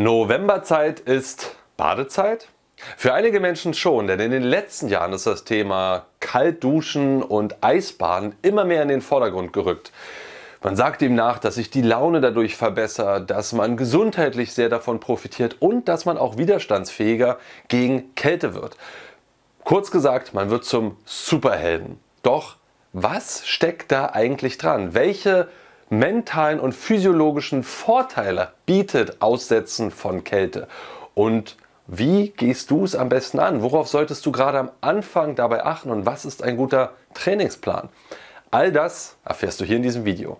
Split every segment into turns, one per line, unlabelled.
Novemberzeit ist Badezeit? Für einige Menschen schon, denn in den letzten Jahren ist das Thema Kaltduschen und Eisbaden immer mehr in den Vordergrund gerückt. Man sagt ihm nach, dass sich die Laune dadurch verbessert, dass man gesundheitlich sehr davon profitiert und dass man auch widerstandsfähiger gegen Kälte wird. Kurz gesagt, man wird zum Superhelden. Doch was steckt da eigentlich dran? Welche mentalen und physiologischen Vorteile bietet Aussetzen von Kälte? Und wie gehst du es am besten an? Worauf solltest du gerade am Anfang dabei achten und was ist ein guter Trainingsplan? All das erfährst du hier in diesem Video.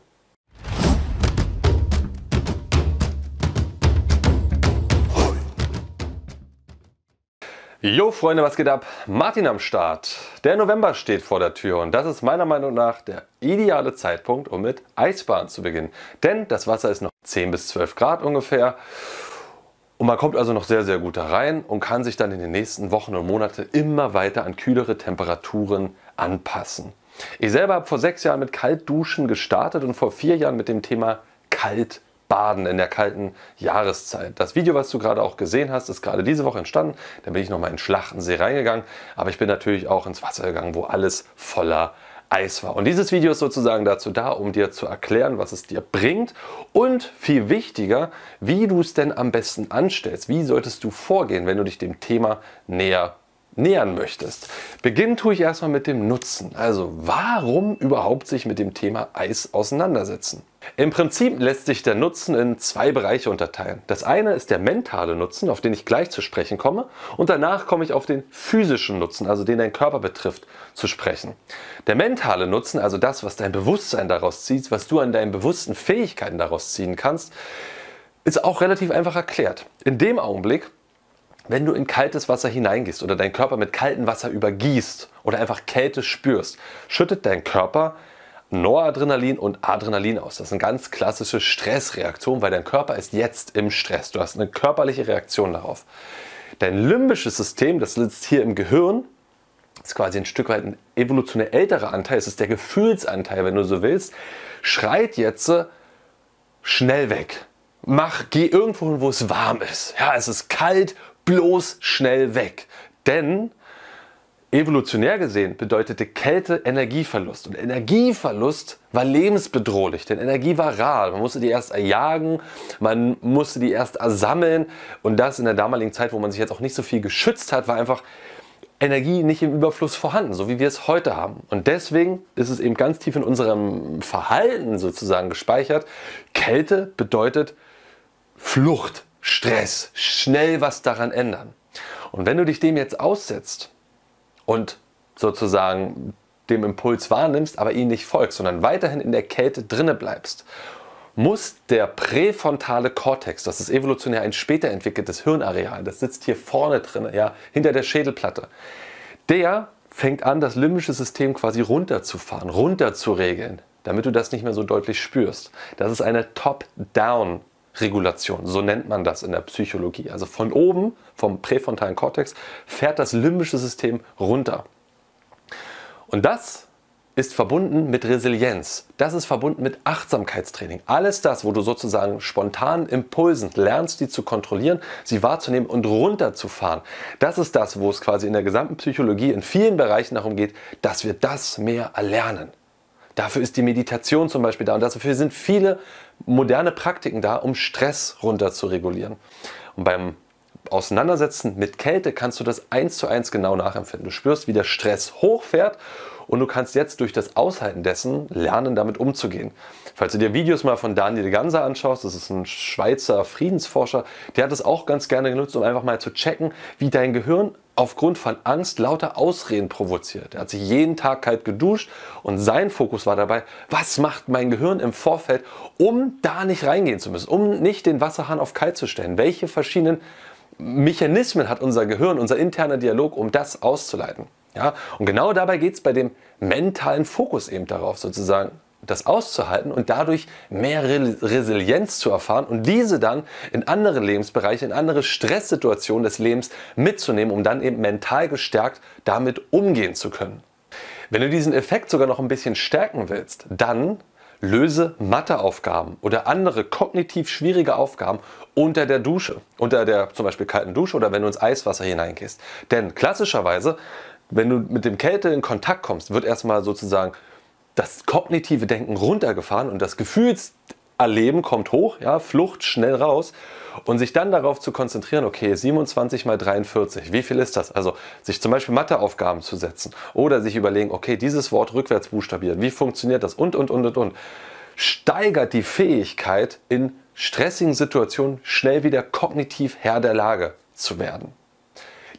Jo Freunde, was geht ab? Martin am Start. Der November steht vor der Tür und das ist meiner Meinung nach der ideale Zeitpunkt, um mit Eisbahn zu beginnen. Denn das Wasser ist noch 10 bis 12 Grad ungefähr und man kommt also noch sehr, sehr gut da rein und kann sich dann in den nächsten Wochen und Monaten immer weiter an kühlere Temperaturen anpassen. Ich selber habe vor sechs Jahren mit Kaltduschen gestartet und vor vier Jahren mit dem Thema Kalt Baden in der kalten Jahreszeit. Das Video, was du gerade auch gesehen hast, ist gerade diese Woche entstanden. Da bin ich nochmal in Schlachtensee reingegangen, aber ich bin natürlich auch ins Wasser gegangen, wo alles voller Eis war. Und dieses Video ist sozusagen dazu da, um dir zu erklären, was es dir bringt und viel wichtiger, wie du es denn am besten anstellst. Wie solltest du vorgehen, wenn du dich dem Thema näher nähern möchtest. Beginnen tue ich erstmal mit dem Nutzen. Also warum überhaupt sich mit dem Thema Eis auseinandersetzen? Im Prinzip lässt sich der Nutzen in zwei Bereiche unterteilen. Das eine ist der mentale Nutzen, auf den ich gleich zu sprechen komme, und danach komme ich auf den physischen Nutzen, also den dein Körper betrifft, zu sprechen. Der mentale Nutzen, also das, was dein Bewusstsein daraus zieht, was du an deinen bewussten Fähigkeiten daraus ziehen kannst, ist auch relativ einfach erklärt. In dem Augenblick, wenn du in kaltes Wasser hineingehst oder deinen Körper mit kaltem Wasser übergießt oder einfach Kälte spürst, schüttet dein Körper Noradrenalin und Adrenalin aus. Das ist eine ganz klassische Stressreaktion, weil dein Körper ist jetzt im Stress. Du hast eine körperliche Reaktion darauf. Dein limbisches System, das sitzt hier im Gehirn, ist quasi ein Stück weit ein evolutionär älterer Anteil, es ist der Gefühlsanteil, wenn du so willst, schreit jetzt schnell weg. Mach, geh irgendwo hin, wo es warm ist. Ja, es ist kalt, bloß schnell weg. Denn evolutionär gesehen bedeutete Kälte Energieverlust. Und Energieverlust war lebensbedrohlich, denn Energie war rar. Man musste die erst erjagen, man musste die erst ersammeln. Und das in der damaligen Zeit, wo man sich jetzt auch nicht so viel geschützt hat, war einfach Energie nicht im Überfluss vorhanden, so wie wir es heute haben. Und deswegen ist es eben ganz tief in unserem Verhalten sozusagen gespeichert. Kälte bedeutet Flucht, Stress, schnell was daran ändern. Und wenn du dich dem jetzt aussetzt und sozusagen dem Impuls wahrnimmst, aber ihn nicht folgst, sondern weiterhin in der Kälte drinne bleibst, muss der präfrontale Kortex, das ist evolutionär ein später entwickeltes Hirnareal, das sitzt hier vorne drin, ja, hinter der Schädelplatte, der fängt an, das limbische System quasi runterzufahren, runterzuregeln, damit du das nicht mehr so deutlich spürst. Das ist eine Top-Down Regulation, so nennt man das in der Psychologie. Also von oben, vom präfrontalen Kortex, fährt das limbische System runter. Und das ist verbunden mit Resilienz. Das ist verbunden mit Achtsamkeitstraining. Alles das, wo du sozusagen spontan Impulsen lernst, die zu kontrollieren, sie wahrzunehmen und runterzufahren. Das ist das, wo es quasi in der gesamten Psychologie in vielen Bereichen darum geht, dass wir das mehr erlernen. Dafür ist die Meditation zum Beispiel da und dafür sind viele moderne Praktiken da, um Stress runter zu regulieren. Und beim Auseinandersetzen mit Kälte kannst du das eins zu eins genau nachempfinden. Du spürst, wie der Stress hochfährt und du kannst jetzt durch das Aushalten dessen lernen, damit umzugehen. Falls du dir Videos mal von Daniel Ganser anschaust, das ist ein Schweizer Friedensforscher, der hat es auch ganz gerne genutzt, um einfach mal zu checken, wie dein Gehirn aufgrund von Angst lauter Ausreden provoziert. Er hat sich jeden Tag kalt geduscht und sein Fokus war dabei, was macht mein Gehirn im Vorfeld, um da nicht reingehen zu müssen, um nicht den Wasserhahn auf kalt zu stellen. Welche verschiedenen Mechanismen hat unser Gehirn, unser interner Dialog, um das auszuleiten? Ja, und genau dabei geht es bei dem mentalen Fokus eben darauf, sozusagen das auszuhalten und dadurch mehr Resilienz zu erfahren und diese dann in andere Lebensbereiche, in andere Stresssituationen des Lebens mitzunehmen, um dann eben mental gestärkt damit umgehen zu können. Wenn du diesen Effekt sogar noch ein bisschen stärken willst, dann löse Matheaufgaben oder andere kognitiv schwierige Aufgaben unter der Dusche, unter der zum Beispiel kalten Dusche oder wenn du ins Eiswasser hineingehst. Denn klassischerweise, wenn du mit dem Kälte in Kontakt kommst, wird erstmal sozusagen das kognitive Denken runtergefahren und das Gefühlserleben kommt hoch, ja, Flucht schnell raus und sich dann darauf zu konzentrieren, okay, 27 mal 43, wie viel ist das? Also sich zum Beispiel Matheaufgaben zu setzen oder sich überlegen, okay, dieses Wort rückwärts buchstabieren, wie funktioniert das und, und, und, und, und. Steigert die Fähigkeit, in stressigen Situationen schnell wieder kognitiv Herr der Lage zu werden.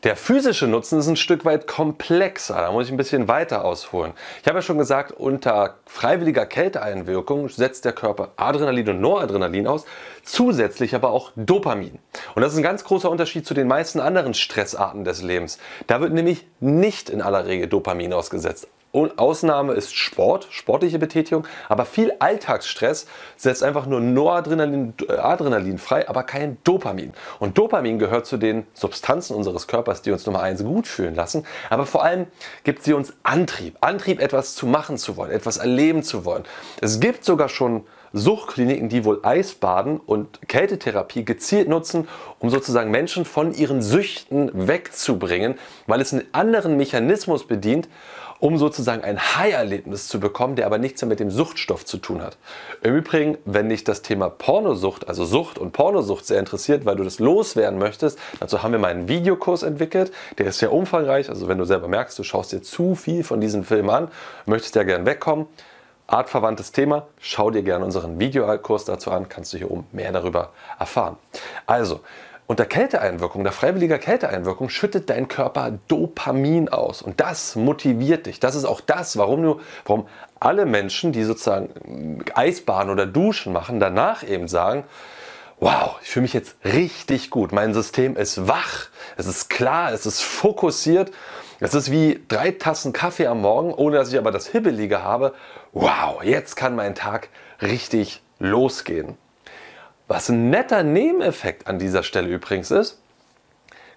Der physische Nutzen ist ein Stück weit komplexer, da muss ich ein bisschen weiter ausholen. Ich habe ja schon gesagt, unter freiwilliger Kälteeinwirkung setzt der Körper Adrenalin und Noradrenalin aus, zusätzlich aber auch Dopamin. Und das ist ein ganz großer Unterschied zu den meisten anderen Stressarten des Lebens. Da wird nämlich nicht in aller Regel Dopamin ausgesetzt. Ausnahme ist Sport, sportliche Betätigung, aber viel Alltagsstress setzt einfach nur Noradrenalin Adrenalin frei, aber kein Dopamin. Und Dopamin gehört zu den Substanzen unseres Körpers, die uns Nummer eins gut fühlen lassen, aber vor allem gibt sie uns Antrieb, Antrieb etwas zu machen zu wollen, etwas erleben zu wollen. Es gibt sogar schon Suchtkliniken, die wohl Eisbaden und Kältetherapie gezielt nutzen, um sozusagen Menschen von ihren Süchten wegzubringen, weil es einen anderen Mechanismus bedient um sozusagen ein High-Erlebnis zu bekommen, der aber nichts mehr mit dem Suchtstoff zu tun hat. Im Übrigen, wenn dich das Thema Pornosucht, also Sucht und Pornosucht sehr interessiert, weil du das loswerden möchtest, dazu haben wir mal einen Videokurs entwickelt, der ist sehr umfangreich, also wenn du selber merkst, du schaust dir zu viel von diesen Filmen an, möchtest ja gern wegkommen, artverwandtes Thema, schau dir gerne unseren Videokurs dazu an, kannst du hier oben mehr darüber erfahren. Also, unter Kälteeinwirkung, der freiwilliger Kälteeinwirkung, schüttet dein Körper Dopamin aus. Und das motiviert dich. Das ist auch das, warum, du, warum alle Menschen, die sozusagen Eisbahnen oder Duschen machen, danach eben sagen, wow, ich fühle mich jetzt richtig gut. Mein System ist wach, es ist klar, es ist fokussiert. Es ist wie drei Tassen Kaffee am Morgen, ohne dass ich aber das Hibbelige habe. Wow, jetzt kann mein Tag richtig losgehen. Was ein netter Nebeneffekt an dieser Stelle übrigens ist,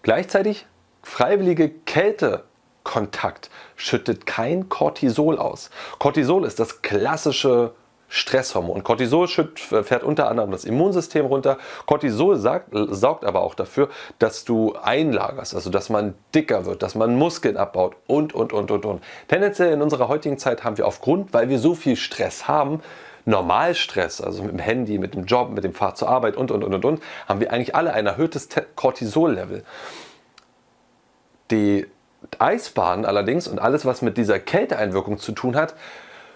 gleichzeitig freiwillige Kältekontakt schüttet kein Cortisol aus. Cortisol ist das klassische Stresshormon. Cortisol fährt unter anderem das Immunsystem runter. Cortisol sagt, saugt aber auch dafür, dass du einlagerst, also dass man dicker wird, dass man Muskeln abbaut und, und, und, und, und. Tendenziell in unserer heutigen Zeit haben wir aufgrund, weil wir so viel Stress haben, Normalstress, also mit dem Handy, mit dem Job, mit dem Fahrt zur Arbeit und, und, und, und, und haben wir eigentlich alle ein erhöhtes Cortisol-Level. Die Eisbahn allerdings und alles, was mit dieser Kälteeinwirkung zu tun hat,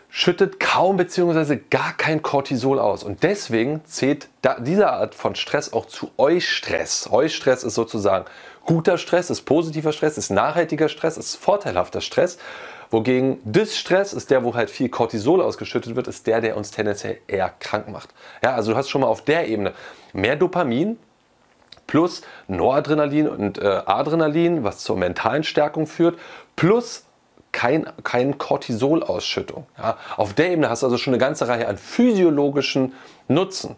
schüttet kaum bzw. gar kein Cortisol aus. Und deswegen zählt diese Art von Stress auch zu Eustress. Eustress ist sozusagen guter Stress, ist positiver Stress, ist nachhaltiger Stress, ist vorteilhafter Stress. Wogegen Distress ist der, wo halt viel Cortisol ausgeschüttet wird, ist der, der uns tendenziell eher krank macht. Ja, also du hast schon mal auf der Ebene mehr Dopamin plus Noradrenalin und äh, Adrenalin, was zur mentalen Stärkung führt, plus kein, kein Cortisolausschüttung. Ja. Auf der Ebene hast du also schon eine ganze Reihe an physiologischen Nutzen.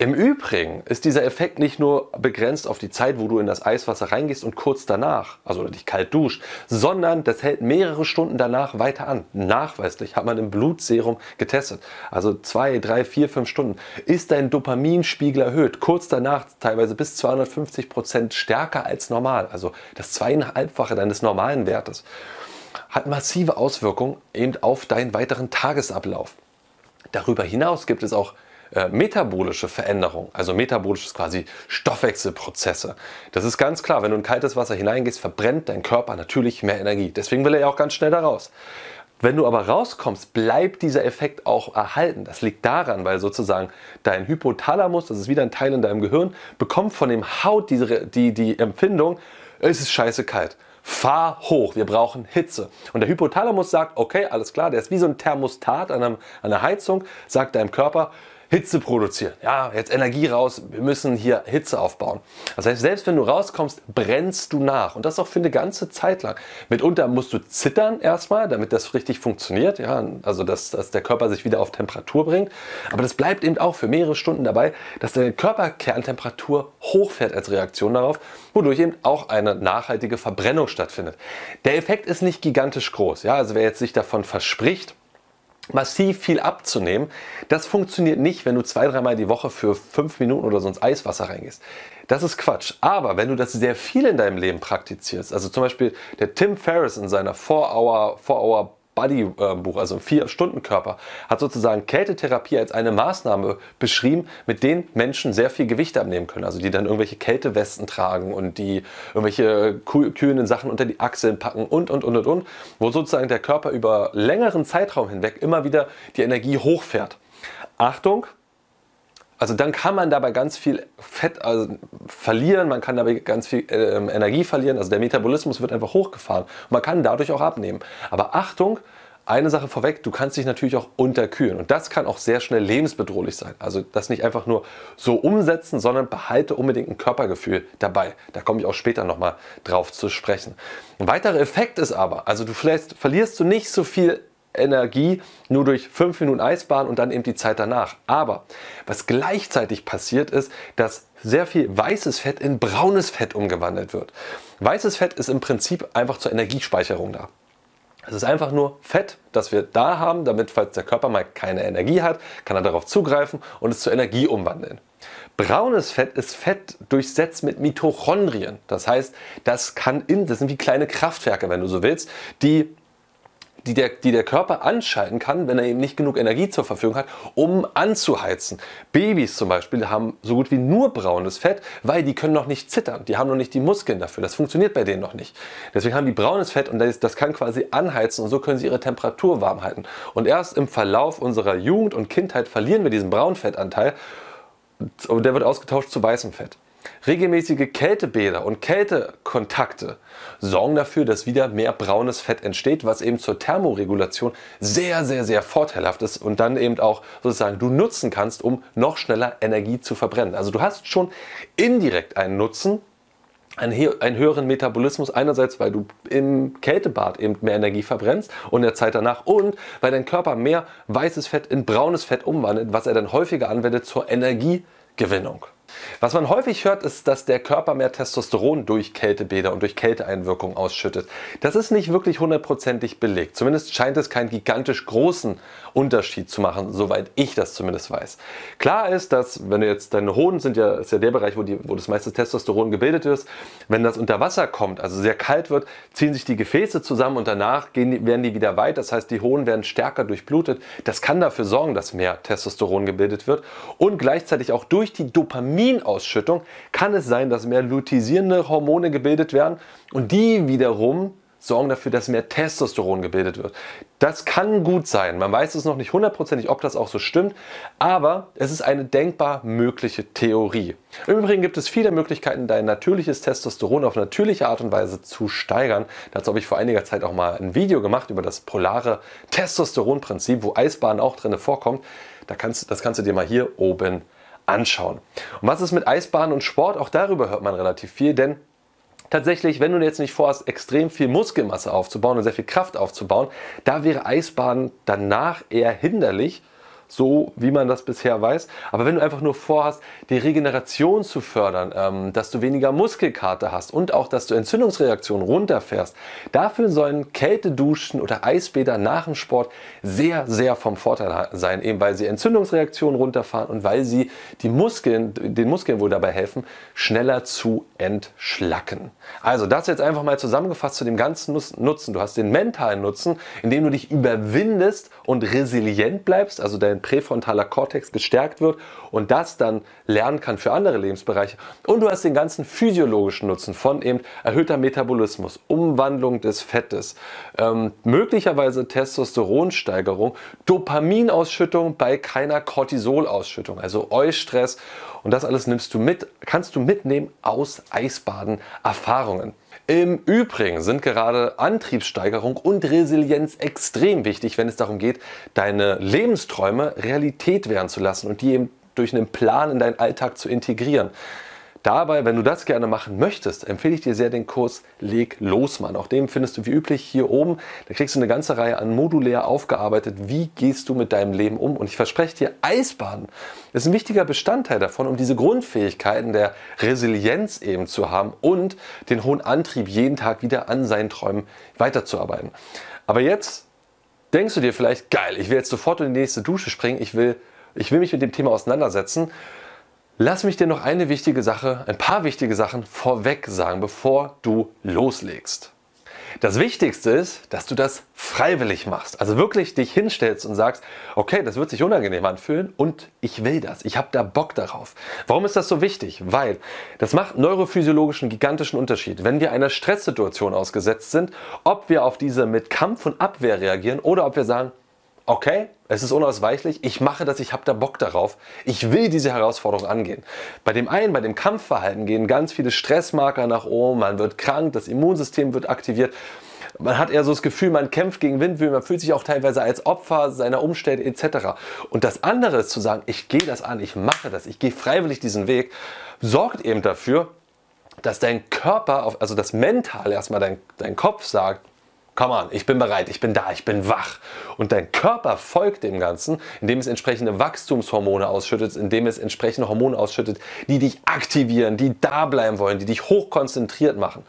Im Übrigen ist dieser Effekt nicht nur begrenzt auf die Zeit, wo du in das Eiswasser reingehst und kurz danach, also dich kalt duscht, sondern das hält mehrere Stunden danach weiter an. Nachweislich hat man im Blutserum getestet. Also zwei, drei, vier, fünf Stunden ist dein Dopaminspiegel erhöht. Kurz danach teilweise bis 250 Prozent stärker als normal. Also das zweieinhalbfache deines normalen Wertes. Hat massive Auswirkungen eben auf deinen weiteren Tagesablauf. Darüber hinaus gibt es auch äh, metabolische Veränderung. Also metabolisch ist quasi Stoffwechselprozesse. Das ist ganz klar, wenn du in kaltes Wasser hineingehst, verbrennt dein Körper natürlich mehr Energie. Deswegen will er ja auch ganz schnell da raus. Wenn du aber rauskommst, bleibt dieser Effekt auch erhalten. Das liegt daran, weil sozusagen dein Hypothalamus, das ist wieder ein Teil in deinem Gehirn, bekommt von dem Haut die, die, die Empfindung, es ist scheiße kalt. Fahr hoch, wir brauchen Hitze. Und der Hypothalamus sagt, okay, alles klar, der ist wie so ein Thermostat an, einem, an einer Heizung, sagt deinem Körper, Hitze produzieren. Ja, jetzt Energie raus, wir müssen hier Hitze aufbauen. Das heißt, selbst wenn du rauskommst, brennst du nach. Und das auch für eine ganze Zeit lang. Mitunter musst du zittern erstmal, damit das richtig funktioniert. Ja, also dass, dass der Körper sich wieder auf Temperatur bringt. Aber das bleibt eben auch für mehrere Stunden dabei, dass deine Körperkerntemperatur hochfährt als Reaktion darauf, wodurch eben auch eine nachhaltige Verbrennung stattfindet. Der Effekt ist nicht gigantisch groß. Ja, also wer jetzt sich davon verspricht, massiv viel abzunehmen. Das funktioniert nicht, wenn du zwei, dreimal die Woche für fünf Minuten oder so ins Eiswasser reingehst. Das ist Quatsch. Aber wenn du das sehr viel in deinem Leben praktizierst, also zum Beispiel der Tim Ferriss in seiner 4-Hour, 4-Hour Body-Buch, also ein Vier-Stunden-Körper, hat sozusagen Kältetherapie als eine Maßnahme beschrieben, mit denen Menschen sehr viel Gewicht abnehmen können. Also die dann irgendwelche Kältewesten tragen und die irgendwelche kühlenden Sachen unter die Achseln packen und, und, und, und, und, wo sozusagen der Körper über längeren Zeitraum hinweg immer wieder die Energie hochfährt. Achtung, also dann kann man dabei ganz viel Fett also verlieren, man kann dabei ganz viel äh, Energie verlieren, also der Metabolismus wird einfach hochgefahren man kann dadurch auch abnehmen. Aber Achtung, eine Sache vorweg, du kannst dich natürlich auch unterkühlen und das kann auch sehr schnell lebensbedrohlich sein. Also das nicht einfach nur so umsetzen, sondern behalte unbedingt ein Körpergefühl dabei. Da komme ich auch später nochmal drauf zu sprechen. Ein weiterer Effekt ist aber, also du vielleicht verlierst du nicht so viel Energie nur durch fünf Minuten Eisbahn und dann eben die Zeit danach. Aber was gleichzeitig passiert ist, dass sehr viel weißes Fett in braunes Fett umgewandelt wird. Weißes Fett ist im Prinzip einfach zur Energiespeicherung da. Es ist einfach nur Fett, das wir da haben, damit, falls der Körper mal keine Energie hat, kann er darauf zugreifen und es zur Energie umwandeln. Braunes Fett ist Fett durchsetzt mit Mitochondrien. Das heißt, das kann in, das sind wie kleine Kraftwerke, wenn du so willst, die die der, die der Körper anschalten kann, wenn er eben nicht genug Energie zur Verfügung hat, um anzuheizen. Babys zum Beispiel haben so gut wie nur braunes Fett, weil die können noch nicht zittern. Die haben noch nicht die Muskeln dafür. Das funktioniert bei denen noch nicht. Deswegen haben die braunes Fett und das, das kann quasi anheizen und so können sie ihre Temperatur warm halten. Und erst im Verlauf unserer Jugend und Kindheit verlieren wir diesen Braunfettanteil und der wird ausgetauscht zu weißem Fett. Regelmäßige Kältebäder und Kältekontakte sorgen dafür, dass wieder mehr braunes Fett entsteht, was eben zur Thermoregulation sehr, sehr, sehr vorteilhaft ist und dann eben auch sozusagen du nutzen kannst, um noch schneller Energie zu verbrennen. Also du hast schon indirekt einen Nutzen, einen, höheren Metabolismus, einerseits weil du im Kältebad eben mehr Energie verbrennst und der Zeit danach und weil dein Körper mehr weißes Fett in braunes Fett umwandelt, was er dann häufiger anwendet zur Energiegewinnung. Was man häufig hört, ist, dass der Körper mehr Testosteron durch Kältebäder und durch Kälteeinwirkung ausschüttet. Das ist nicht wirklich hundertprozentig belegt. Zumindest scheint es keinen gigantisch großen Unterschied zu machen, soweit ich das zumindest weiß. Klar ist, dass wenn du jetzt deine Hoden sind ja ist ja der Bereich, wo, die, wo das meiste Testosteron gebildet ist, wenn das unter Wasser kommt, also sehr kalt wird, ziehen sich die Gefäße zusammen und danach gehen, werden die wieder weit. Das heißt, die Hoden werden stärker durchblutet. Das kann dafür sorgen, dass mehr Testosteron gebildet wird und gleichzeitig auch durch die Dopaminausschüttung kann es sein, dass mehr luteinierende Hormone gebildet werden und die wiederum sorgen dafür, dass mehr Testosteron gebildet wird. Das kann gut sein. Man weiß es noch nicht hundertprozentig, ob das auch so stimmt, aber es ist eine denkbar mögliche Theorie. Im Übrigen gibt es viele Möglichkeiten, dein natürliches Testosteron auf natürliche Art und Weise zu steigern. Dazu habe ich vor einiger Zeit auch mal ein Video gemacht über das polare Testosteronprinzip, wo Eisbahn auch drin vorkommt. Da kannst, das kannst du dir mal hier oben anschauen. Und was ist mit Eisbahn und Sport? Auch darüber hört man relativ viel, denn tatsächlich, wenn du jetzt nicht vorhast, extrem viel Muskelmasse aufzubauen und sehr viel Kraft aufzubauen, da wäre Eisbaden danach eher hinderlich, so wie man das bisher weiß. Aber wenn du einfach nur vorhast, die Regeneration zu fördern, ähm, dass du weniger Muskelkater hast und auch, dass du Entzündungsreaktionen runterfährst, dafür sollen Kälteduschen oder Eisbäder nach dem Sport sehr, sehr vom Vorteil sein, eben weil sie Entzündungsreaktionen runterfahren und weil sie die Muskeln, den Muskeln wohl dabei helfen, schneller zu entschlacken. Also das jetzt einfach mal zusammengefasst zu dem ganzen Nutzen. Du hast den mentalen Nutzen, indem du dich überwindest und resilient bleibst, also dein dein präfrontaler Kortex gestärkt wird und das dann lernen kann für andere Lebensbereiche. Und du hast den ganzen physiologischen Nutzen von eben erhöhter Metabolismus, Umwandlung des Fettes, ähm, möglicherweise Testosteronsteigerung, Dopaminausschüttung bei keiner Cortisolausschüttung, also Eustress. Und das alles nimmst du mit, kannst du mitnehmen aus Eisbaden-Erfahrungen. Im Übrigen sind gerade Antriebssteigerung und Resilienz extrem wichtig, wenn es darum geht, deine Lebensträume Realität werden zu lassen und die eben durch einen Plan in deinen Alltag zu integrieren. Dabei, wenn du das gerne machen möchtest, empfehle ich dir sehr den Kurs Leg los, Mann. Auch den findest du wie üblich hier oben. Da kriegst du eine ganze Reihe an modulär aufgearbeitet. Wie gehst du mit deinem Leben um? Und ich verspreche dir, Eisbaden ist ein wichtiger Bestandteil davon, um diese Grundfähigkeiten der Resilienz eben zu haben und den hohen Antrieb, jeden Tag wieder an seinen Träumen weiterzuarbeiten. Aber jetzt denkst du dir vielleicht, geil, ich will jetzt sofort in die nächste Dusche springen, ich will, ich will mich mit dem Thema auseinandersetzen. Lass mich dir noch eine wichtige Sache, ein paar wichtige Sachen vorweg sagen, bevor du loslegst. Das Wichtigste ist, dass du das freiwillig machst. Also wirklich dich hinstellst und sagst, okay, das wird sich unangenehm anfühlen und ich will das. Ich habe da Bock darauf. Warum ist das so wichtig? Weil das macht neurophysiologischen gigantischen Unterschied. Wenn wir einer Stresssituation ausgesetzt sind, ob wir auf diese mit Kampf und Abwehr reagieren oder ob wir sagen, okay, es ist unausweichlich, ich mache das, ich habe da Bock darauf, ich will diese Herausforderung angehen. Bei dem einen, bei dem Kampfverhalten gehen ganz viele Stressmarker nach oben, man wird krank, das Immunsystem wird aktiviert. Man hat eher so das Gefühl, man kämpft gegen Windmühlen, man fühlt sich auch teilweise als Opfer seiner Umstände etc. Und das andere ist zu sagen, ich gehe das an, ich mache das, ich gehe freiwillig diesen Weg, sorgt eben dafür, dass dein Körper, also das Mental erstmal dein, dein Kopf sagt, Komm on, ich bin bereit, ich bin da, ich bin wach. Und dein Körper folgt dem Ganzen, indem es entsprechende Wachstumshormone ausschüttet, indem es entsprechende Hormone ausschüttet, die dich aktivieren, die da bleiben wollen, die dich hochkonzentriert machen.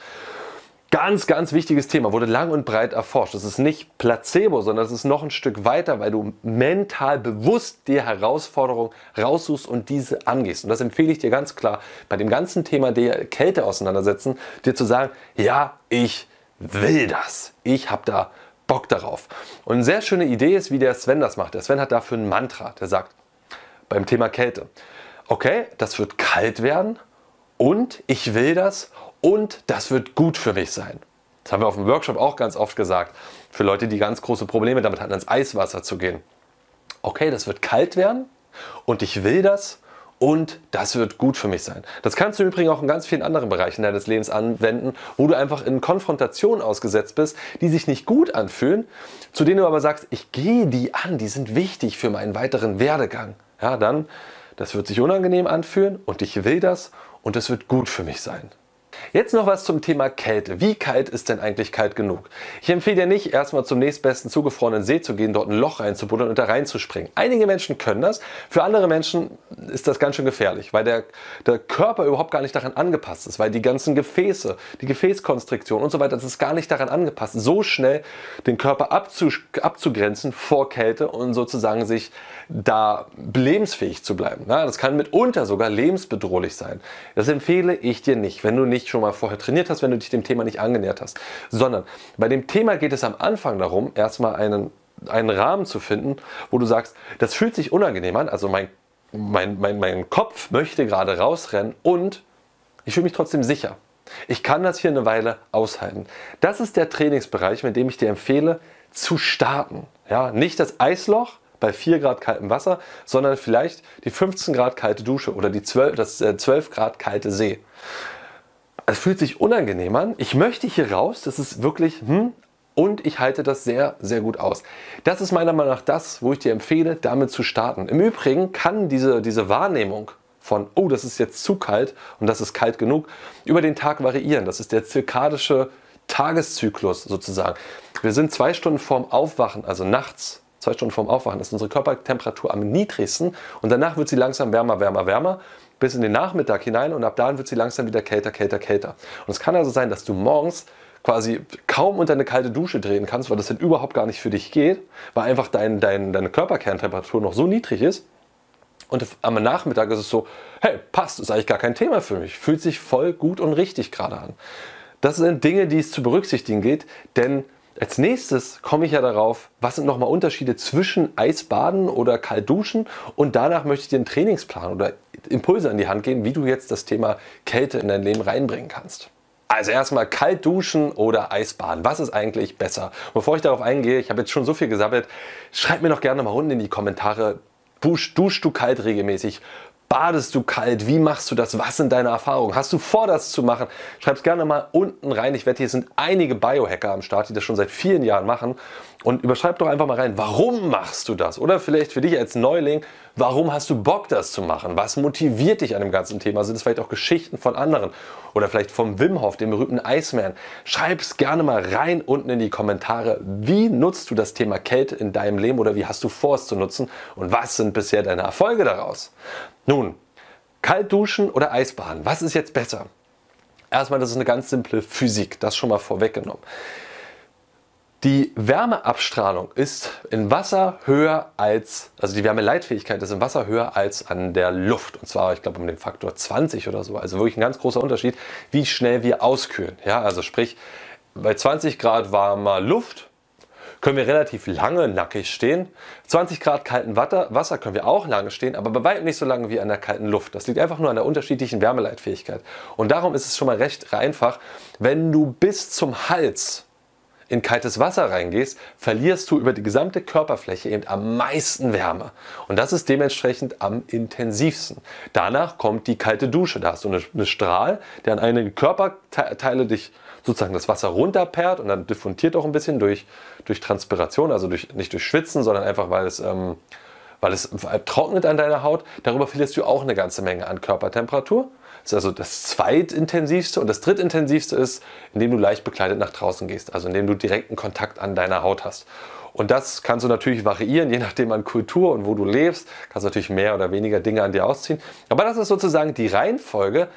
Ganz, ganz wichtiges Thema, wurde lang und breit erforscht. Das ist nicht Placebo, sondern das ist noch ein Stück weiter, weil du mental bewusst dir Herausforderungen raussuchst und diese angehst. Und das empfehle ich dir ganz klar, bei dem ganzen Thema der Kälte auseinandersetzen, dir zu sagen, ja, ich will das. Ich habe da Bock darauf. Und eine sehr schöne Idee ist, wie der Sven das macht. Der Sven hat dafür ein Mantra, der sagt beim Thema Kälte, okay, das wird kalt werden und ich will das und das wird gut für mich sein. Das haben wir auf dem Workshop auch ganz oft gesagt, für Leute, die ganz große Probleme damit hatten, ins Eiswasser zu gehen. Okay, das wird kalt werden und ich will das und das wird gut für mich sein. Das kannst du im Übrigen auch in ganz vielen anderen Bereichen deines Lebens anwenden, wo du einfach in Konfrontationen ausgesetzt bist, die sich nicht gut anfühlen, zu denen du aber sagst, ich gehe die an, die sind wichtig für meinen weiteren Werdegang. Ja, dann, das wird sich unangenehm anfühlen und ich will das und es wird gut für mich sein. Jetzt noch was zum Thema Kälte. Wie kalt ist denn eigentlich kalt genug? Ich empfehle dir nicht, erstmal zum nächstbesten zugefrorenen See zu gehen, dort ein Loch reinzubuddeln und da reinzuspringen. Einige Menschen können das, für andere Menschen ist das ganz schön gefährlich, weil der, der Körper überhaupt gar nicht daran angepasst ist, weil die ganzen Gefäße, die Gefäßkonstriktion und so weiter, das ist gar nicht daran angepasst, so schnell den Körper abzu, abzugrenzen vor Kälte und sozusagen sich da lebensfähig zu bleiben. Ja, das kann mitunter sogar lebensbedrohlich sein. Das empfehle ich dir nicht, wenn du nicht schon mal vorher trainiert hast, wenn du dich dem Thema nicht angenähert hast. Sondern bei dem Thema geht es am Anfang darum, erstmal einen, einen Rahmen zu finden, wo du sagst, das fühlt sich unangenehm an, also mein, mein, mein, mein Kopf möchte gerade rausrennen und ich fühle mich trotzdem sicher. Ich kann das hier eine Weile aushalten. Das ist der Trainingsbereich, mit dem ich dir empfehle, zu starten. Ja, nicht das Eisloch, bei 4 Grad kaltem Wasser, sondern vielleicht die 15 Grad kalte Dusche oder die 12, das 12 äh, Grad kalte See es fühlt sich unangenehm an. Ich möchte hier raus. Das ist wirklich, hm, und ich halte das sehr, sehr gut aus. Das ist meiner Meinung nach das, wo ich dir empfehle, damit zu starten. Im Übrigen kann diese, diese Wahrnehmung von, oh, das ist jetzt zu kalt und das ist kalt genug, über den Tag variieren. Das ist der zirkadische Tageszyklus sozusagen. Wir sind zwei Stunden vorm Aufwachen, also nachts, zwei Stunden vorm Aufwachen, ist unsere Körpertemperatur am niedrigsten und danach wird sie langsam wärmer, wärmer, wärmer bis in den Nachmittag hinein und ab dann wird sie langsam wieder kälter, kälter, kälter. Und es kann also sein, dass du morgens quasi kaum unter eine kalte Dusche drehen kannst, weil das dann überhaupt gar nicht für dich geht, weil einfach dein, dein, deine Körperkerntemperatur noch so niedrig ist. Und am Nachmittag ist es so, hey, passt, ist eigentlich gar kein Thema für mich, fühlt sich voll gut und richtig gerade an. Das sind Dinge, die es zu berücksichtigen gilt, denn als nächstes komme ich ja darauf, was sind nochmal Unterschiede zwischen Eisbaden oder Kaltduschen und danach möchte ich dir einen Trainingsplan oder Impulse an die Hand geben, wie du jetzt das Thema Kälte in dein Leben reinbringen kannst. Also erstmal kalt duschen oder Eisbaden. Was ist eigentlich besser? Bevor ich darauf eingehe, ich habe jetzt schon so viel gesammelt, schreib mir doch gerne mal unten in die Kommentare, duschst du kalt regelmäßig? Badest du kalt? Wie machst du das? Was sind deine Erfahrungen? Hast du vor, das zu machen? Schreib es gerne mal unten rein. Ich wette, hier sind einige Biohacker am Start, die das schon seit vielen Jahren machen. Und überschreib doch einfach mal rein, warum machst du das? Oder vielleicht für dich als Neuling, warum hast du Bock, das zu machen? Was motiviert dich an dem ganzen Thema? Sind es vielleicht auch Geschichten von anderen? Oder vielleicht vom Wim Hof, dem berühmten Iceman? Es gerne mal rein unten in die Kommentare. Wie nutzt du das Thema Kälte in deinem Leben oder wie hast du vor, es zu nutzen? Und was sind bisher deine Erfolge daraus? Nun, kalt duschen oder Eisbaden, was ist jetzt besser? Erstmal, das ist eine ganz simple Physik, das schon mal vorweggenommen. Die Wärmeabstrahlung ist in Wasser höher als, also die Wärmeleitfähigkeit ist im Wasser höher als an der Luft. Und zwar, ich glaube, um den Faktor 20 oder so. Also wirklich ein ganz großer Unterschied, wie schnell wir auskühlen. Ja, also sprich, bei 20 Grad warmer Luft können wir relativ lange nackig stehen. 20 Grad kalten Wasser können wir auch lange stehen, aber bei weitem nicht so lange wie an der kalten Luft. Das liegt einfach nur an der unterschiedlichen Wärmeleitfähigkeit. Und darum ist es schon mal recht einfach, wenn du bis zum Hals in kaltes Wasser reingehst, verlierst du über die gesamte Körperfläche eben am meisten Wärme. Und das ist dementsprechend am intensivsten. Danach kommt die kalte Dusche. Da hast du einen Strahl, der an einige Körperteile dich sozusagen das Wasser runterperrt und dann diffundiert auch ein bisschen durch, durch Transpiration, also durch, nicht durch Schwitzen, sondern einfach, weil es, ähm, weil es trocknet an deiner Haut. Darüber verlierst du auch eine ganze Menge an Körpertemperatur. Ist also das zweitintensivste und das drittintensivste ist, indem du leicht bekleidet nach draußen gehst, also indem du direkten Kontakt an deiner Haut hast. Und das kannst du natürlich variieren, je nachdem an Kultur und wo du lebst. Kannst natürlich mehr oder weniger Dinge an dir ausziehen. Aber das ist sozusagen die Reihenfolge,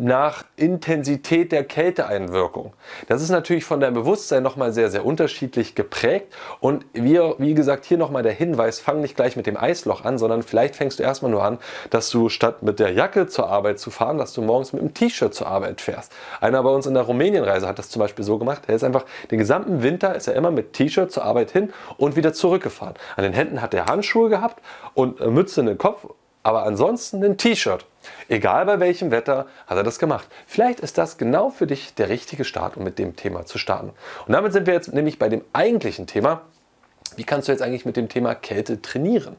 nach Intensität der Kälteeinwirkung. Das ist natürlich von deinem Bewusstsein nochmal sehr, sehr unterschiedlich geprägt. Und wir, wie gesagt, hier nochmal der Hinweis, fang nicht gleich mit dem Eisloch an, sondern vielleicht fängst du erstmal nur an, dass du statt mit der Jacke zur Arbeit zu fahren, dass du morgens mit dem T-Shirt zur Arbeit fährst. Einer bei uns in der Rumänienreise hat das zum Beispiel so gemacht. Er ist einfach den gesamten Winter ist er immer mit T-Shirt zur Arbeit hin und wieder zurückgefahren. An den Händen hat er Handschuhe gehabt und Mütze in den Kopf aber ansonsten ein T-Shirt. Egal bei welchem Wetter hat er das gemacht. Vielleicht ist das genau für dich der richtige Start, um mit dem Thema zu starten. Und damit sind wir jetzt nämlich bei dem eigentlichen Thema. Wie kannst du jetzt eigentlich mit dem Thema Kälte trainieren?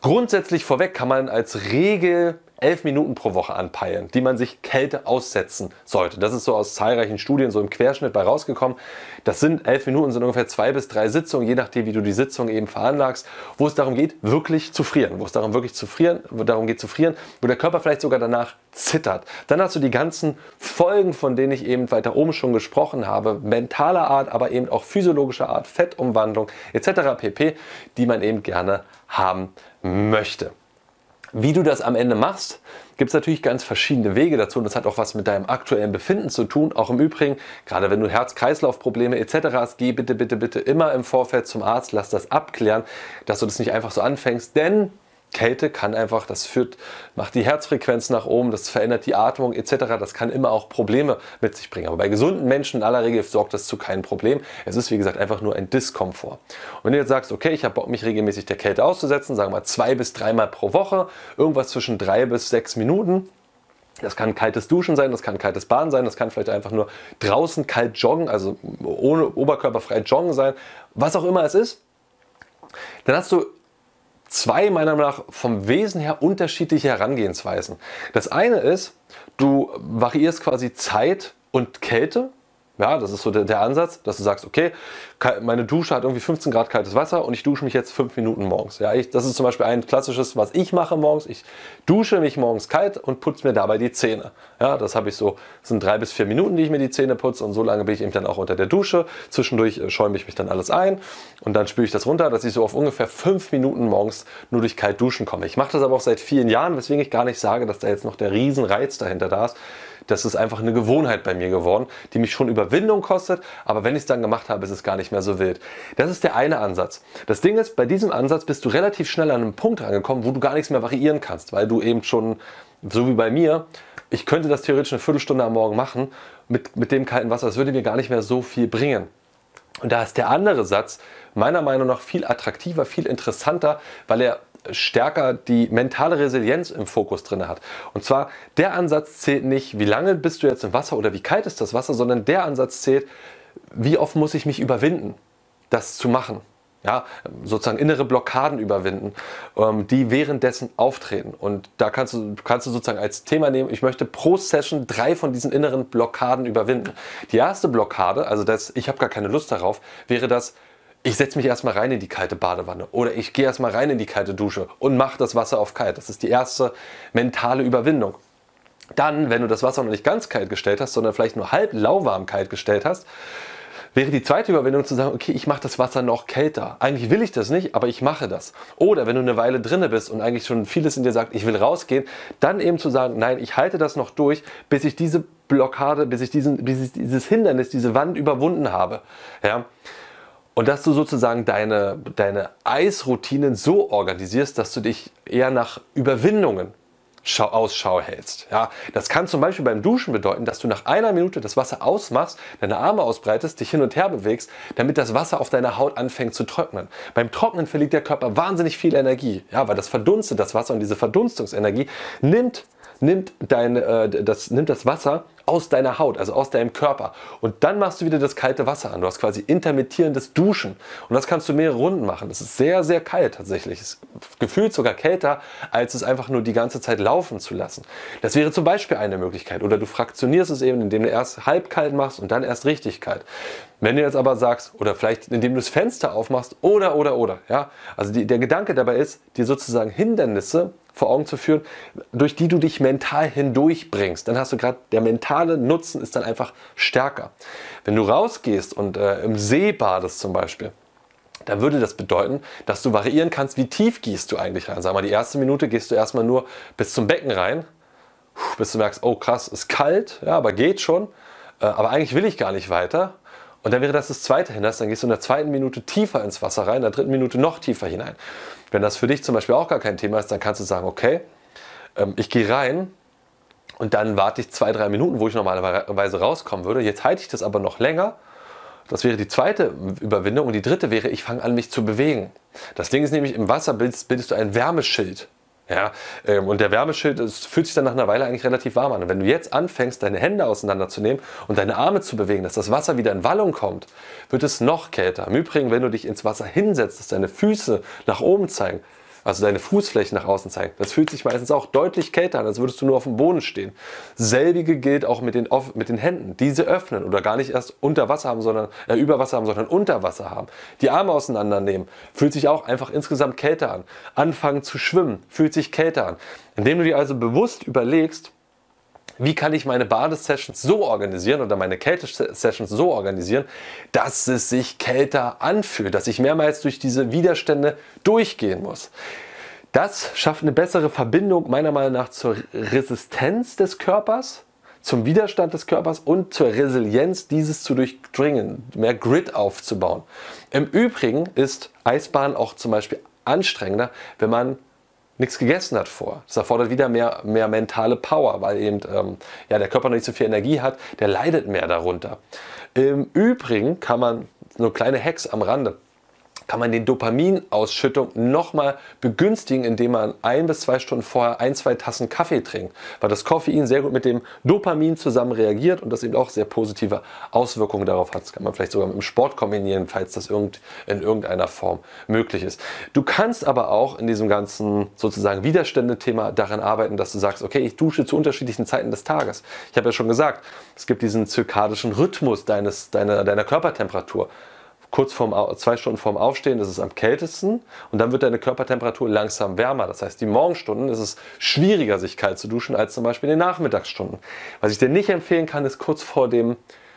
Grundsätzlich vorweg kann man als Regel elf Minuten pro Woche anpeilen, die man sich Kälte aussetzen sollte. Das ist so aus zahlreichen Studien so im Querschnitt bei rausgekommen. Das sind elf Minuten, sind ungefähr zwei bis drei Sitzungen, je nachdem, wie du die Sitzung eben veranlagst, wo es darum geht, wirklich zu frieren, wo es darum wirklich zu frieren, wo darum geht zu frieren, wo der Körper vielleicht sogar danach zittert. Dann hast du die ganzen Folgen, von denen ich eben weiter oben schon gesprochen habe, mentaler Art, aber eben auch physiologischer Art, Fettumwandlung etc. pp, die man eben gerne haben möchte. Wie du das am Ende machst, gibt es natürlich ganz verschiedene Wege dazu und das hat auch was mit deinem aktuellen Befinden zu tun. Auch im Übrigen, gerade wenn du Herz-Kreislauf-Probleme etc. hast, geh bitte, bitte, bitte immer im Vorfeld zum Arzt, lass das abklären, dass du das nicht einfach so anfängst, denn Kälte kann einfach, das führt, macht die Herzfrequenz nach oben, das verändert die Atmung etc. Das kann immer auch Probleme mit sich bringen. Aber bei gesunden Menschen in aller Regel sorgt das zu keinem Problem. Es ist wie gesagt einfach nur ein Diskomfort. Und wenn du jetzt sagst, okay, ich habe Bock, mich regelmäßig der Kälte auszusetzen, sagen wir mal zwei bis dreimal pro Woche, irgendwas zwischen drei bis sechs Minuten, das kann kaltes Duschen sein, das kann kaltes Baden sein, das kann vielleicht einfach nur draußen kalt joggen, also ohne oberkörperfrei joggen sein, was auch immer es ist. Dann hast du zwei meiner Meinung nach vom Wesen her unterschiedliche Herangehensweisen. Das eine ist, du variierst quasi Zeit und Kälte ja, das ist so der, der, Ansatz, dass du sagst, okay, meine Dusche hat irgendwie 15 Grad kaltes Wasser und ich dusche mich jetzt 5 Minuten morgens. Ja, ich, das ist zum Beispiel ein klassisches, was ich mache morgens. Ich dusche mich morgens kalt und putze mir dabei die Zähne. Ja, das habe ich so, das sind drei bis vier Minuten, die ich mir die Zähne putze und so lange bin ich eben dann auch unter der Dusche. Zwischendurch äh, schäume ich mich dann alles ein und dann spüre ich das runter, dass ich so auf ungefähr 5 Minuten morgens nur durch kalt duschen komme. Ich mache das aber auch seit vielen Jahren, weswegen ich gar nicht sage, dass da jetzt noch der Riesenreiz dahinter da ist das ist einfach eine Gewohnheit bei mir geworden, die mich schon Überwindung kostet, aber wenn ich es dann gemacht habe, ist es gar nicht mehr so wild. Das ist der eine Ansatz. Das Ding ist, bei diesem Ansatz bist du relativ schnell an einen Punkt rangekommen, wo du gar nichts mehr variieren kannst, weil du eben schon, so wie bei mir, ich könnte das theoretisch eine Viertelstunde am Morgen machen mit, mit dem kalten Wasser. Das würde mir gar nicht mehr so viel bringen. Und da ist der andere Satz meiner Meinung nach viel attraktiver, viel interessanter, weil er stärker die mentale Resilienz im Fokus drin hat. Und zwar, der Ansatz zählt nicht, wie lange bist du jetzt im Wasser oder wie kalt ist das Wasser, sondern der Ansatz zählt, wie oft muss ich mich überwinden, das zu machen. Ja, sozusagen innere Blockaden überwinden, ähm, die währenddessen auftreten. Und da kannst du, kannst du sozusagen als Thema nehmen, ich möchte pro Session drei von diesen inneren Blockaden überwinden. Die erste Blockade, also das, ich habe gar keine Lust darauf, wäre das, ich setze mich erstmal rein in die kalte Badewanne oder ich gehe erstmal rein in die kalte Dusche und mache das Wasser auf kalt. Das ist die erste mentale Überwindung. Dann, wenn du das Wasser noch nicht ganz kalt gestellt hast, sondern vielleicht nur halb lauwarm kalt gestellt hast, wäre die zweite Überwindung zu sagen, okay, ich mache das Wasser noch kälter. Eigentlich will ich das nicht, aber ich mache das. Oder wenn du eine Weile drinne bist und eigentlich schon vieles in dir sagt, ich will rausgehen, dann eben zu sagen, nein, ich halte das noch durch, bis ich diese Blockade, bis ich, diesen, bis ich dieses Hindernis, diese Wand überwunden habe. Ja? Und dass du sozusagen deine, deine Eisroutinen so organisierst, dass du dich eher nach Überwindungen Ausschau hältst. Ja, das kann zum Beispiel beim Duschen bedeuten, dass du nach einer Minute das Wasser ausmachst, deine Arme ausbreitest, dich hin und her bewegst, damit das Wasser auf deiner Haut anfängt zu trocknen. Beim Trocknen verliert der Körper wahnsinnig viel Energie, ja, weil das verdunstet das Wasser und diese Verdunstungsenergie nimmt nimmt, dein, äh, das, nimmt das Wasser aus deiner Haut, also aus deinem Körper. Und dann machst du wieder das kalte Wasser an. Du hast quasi intermittierendes Duschen. Und das kannst du mehrere Runden machen. Das ist sehr, sehr kalt tatsächlich. Es gefühlt sogar kälter, als es einfach nur die ganze Zeit laufen zu lassen. Das wäre zum Beispiel eine Möglichkeit. Oder du fraktionierst es eben, indem du erst halb kalt machst und dann erst richtig kalt. Wenn du jetzt aber sagst, oder vielleicht indem du das Fenster aufmachst, oder, oder, oder, ja. Also die, der Gedanke dabei ist, dir sozusagen Hindernisse vor Augen zu führen, durch die du dich mental hindurchbringst. Dann hast du gerade, der mentale Nutzen ist dann einfach stärker. Wenn du rausgehst und äh, im See badest zum Beispiel, dann würde das bedeuten, dass du variieren kannst, wie tief gehst du eigentlich rein. Sag mal, die erste Minute gehst du erstmal nur bis zum Becken rein, bis du merkst, oh krass, ist kalt, ja, aber geht schon. Äh, aber eigentlich will ich gar nicht weiter. Und dann wäre das das zweite Hindernis. Dann gehst du in der zweiten Minute tiefer ins Wasser rein, in der dritten Minute noch tiefer hinein. Wenn das für dich zum Beispiel auch gar kein Thema ist, dann kannst du sagen, okay, ähm, ich gehe rein und dann warte ich zwei, drei Minuten, wo ich normalerweise rauskommen würde. Jetzt halte ich das aber noch länger. Das wäre die zweite Überwindung. Und die dritte wäre, ich fange an, mich zu bewegen. Das Ding ist nämlich, im Wasser bildest, bildest du ein Wärmeschild. Ja, ähm, und der Wärmeschild es fühlt sich dann nach einer Weile eigentlich relativ warm an. Und wenn du jetzt anfängst, deine Hände auseinanderzunehmen und deine Arme zu bewegen, dass das Wasser wieder in Wallung kommt, wird es noch kälter. Im Übrigen, wenn du dich ins Wasser hinsetzt, dass deine Füße nach oben zeigen, also deine Fußflächen nach außen zeigen. Das fühlt sich meistens auch deutlich kälter an, als würdest du nur auf dem Boden stehen. Selbige gilt auch mit den, mit den Händen. Diese öffnen oder gar nicht erst unter Wasser haben, sondern äh, über Wasser haben, sondern unter Wasser haben. Die Arme auseinandernehmen, fühlt sich auch einfach insgesamt kälter an. Anfangen zu schwimmen, fühlt sich kälter an. Indem du dir also bewusst überlegst, wie kann ich meine Badesessions so organisieren oder meine Kältesessions so organisieren, dass es sich kälter anfühlt, dass ich mehrmals durch diese Widerstände durchgehen muss. Das schafft eine bessere Verbindung meiner Meinung nach zur Resistenz des Körpers, zum Widerstand des Körpers und zur Resilienz, dieses zu durchdringen, mehr Grit aufzubauen. Im Übrigen ist Eisbahn auch zum Beispiel anstrengender, wenn man nichts gegessen hat vor. Das erfordert wieder mehr, mehr mentale Power, weil eben ähm, ja, der Körper noch nicht so viel Energie hat, der leidet mehr darunter. Im Übrigen kann man, nur kleine Hacks am Rande, kann man die Dopaminausschüttung nochmal begünstigen, indem man ein bis zwei Stunden vorher ein, zwei Tassen Kaffee trinkt, weil das Koffein sehr gut mit dem Dopamin zusammen reagiert und das eben auch sehr positive Auswirkungen darauf hat. Das kann man vielleicht sogar mit dem Sport kombinieren, falls das in irgendeiner Form möglich ist. Du kannst aber auch in diesem ganzen sozusagen Widerstände-Thema daran arbeiten, dass du sagst, okay, ich dusche zu unterschiedlichen Zeiten des Tages. Ich habe ja schon gesagt, es gibt diesen zirkadischen Rhythmus deines, deiner, deiner Körpertemperatur kurz vorm, zwei Stunden vorm Aufstehen ist es am kältesten und dann wird deine Körpertemperatur langsam wärmer. Das heißt, die Morgenstunden ist es schwieriger, sich kalt zu duschen, als zum Beispiel in den Nachmittagsstunden. Was ich dir nicht empfehlen kann, ist kurz vor dem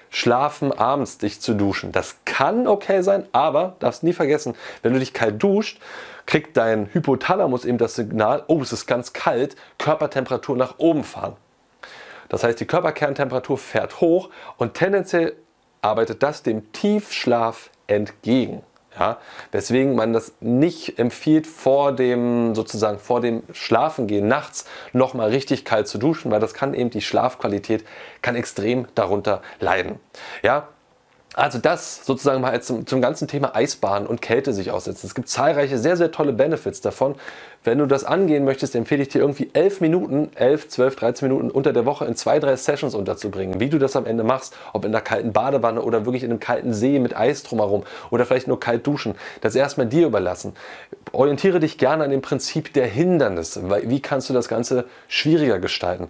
Schlafen abends dich zu duschen. Das kann okay sein, aber darfst nie vergessen, wenn du dich kalt duscht, kriegt dein Hypothalamus eben das Signal, oh, es ist ganz kalt, Körpertemperatur nach oben fahren. Das heißt, die Körperkerntemperatur fährt hoch und tendenziell arbeitet das dem Tiefschlaf entgegen. Ja, weswegen man das nicht empfiehlt, vor dem sozusagen vor dem Schlafengehen nachts nochmal richtig kalt zu duschen, weil das kann eben die Schlafqualität kann extrem darunter leiden. Ja, also das sozusagen mal zum, zum ganzen Thema Eisbahn und Kälte sich aussetzen. Es gibt zahlreiche sehr, sehr tolle Benefits davon. Wenn du das angehen möchtest, empfehle ich dir irgendwie elf Minuten, elf, zwölf, 13 Minuten unter der Woche in zwei, drei Sessions unterzubringen. Wie du das am Ende machst, ob in einer kalten Badewanne oder wirklich in einem kalten See mit Eis drumherum oder vielleicht nur kalt duschen, das erstmal dir überlassen. Orientiere dich gerne an dem Prinzip der Hindernisse. Wie kannst du das Ganze schwieriger gestalten?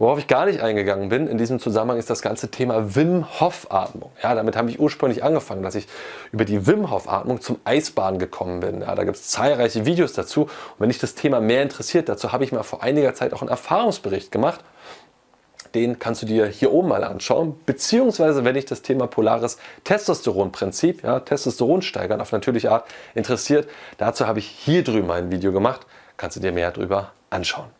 Worauf ich gar nicht eingegangen bin in diesem Zusammenhang ist das ganze Thema Wim Hof Atmung. Ja, damit habe ich ursprünglich angefangen, dass ich über die Wim Hof Atmung zum Eisbahn gekommen bin. Ja, da gibt es zahlreiche Videos dazu. Und wenn dich das Thema mehr interessiert, dazu habe ich mal vor einiger Zeit auch einen Erfahrungsbericht gemacht. Den kannst du dir hier oben mal anschauen. Beziehungsweise, wenn dich das Thema polares Testosteronprinzip, ja, Testosteron steigern auf natürliche Art interessiert, dazu habe ich hier drüben mal ein Video gemacht. Kannst du dir mehr darüber anschauen.